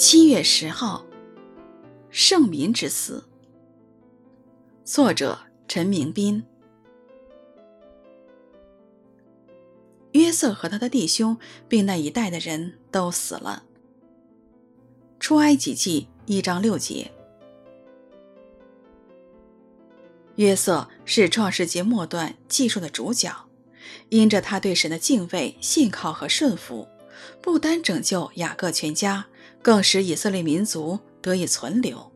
七月十号，圣民之死。作者陈明斌。约瑟和他的弟兄，并那一带的人都死了。出埃及记一章六节。约瑟是创世纪末段记述的主角，因着他对神的敬畏、信靠和顺服，不单拯救雅各全家，更使以色列民族得以存留。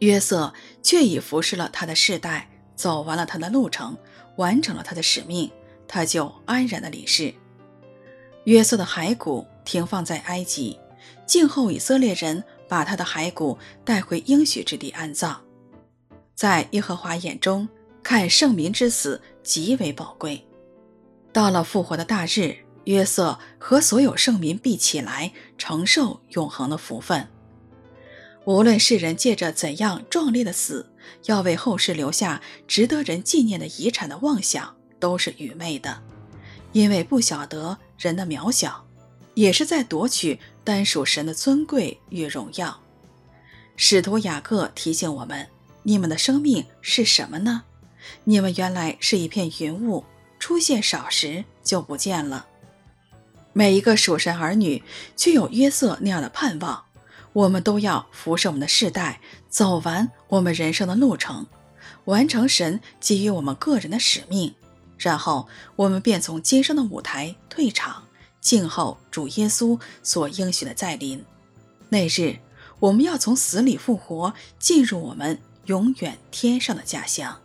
约瑟却已服侍了他的世代，走完了他的路程，完成了他的使命，他就安然的离世。约瑟的骸骨停放在埃及，静候以色列人把他的骸骨带回应许之地安葬。在耶和华眼中，看圣民之死极为宝贵。到了复活的大日，约瑟和所有圣民必起来，承受永恒的福分。无论世人借着怎样壮烈的死，要为后世留下值得人纪念的遗产的妄想，都是愚昧的，因为不晓得人的渺小，也是在夺取单属神的尊贵与荣耀。使徒雅各提醒我们。你们的生命是什么呢？你们原来是一片云雾，出现少时就不见了。每一个属神儿女，具有约瑟那样的盼望。我们都要服侍我们的世代，走完我们人生的路程，完成神给予我们个人的使命，然后我们便从今生的舞台退场，静候主耶稣所应许的再临。那日，我们要从死里复活，进入我们。永远天上的家乡。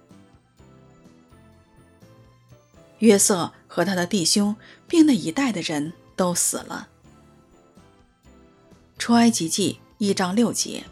约瑟和他的弟兄，并那一代的人都死了。出埃及记一章六节。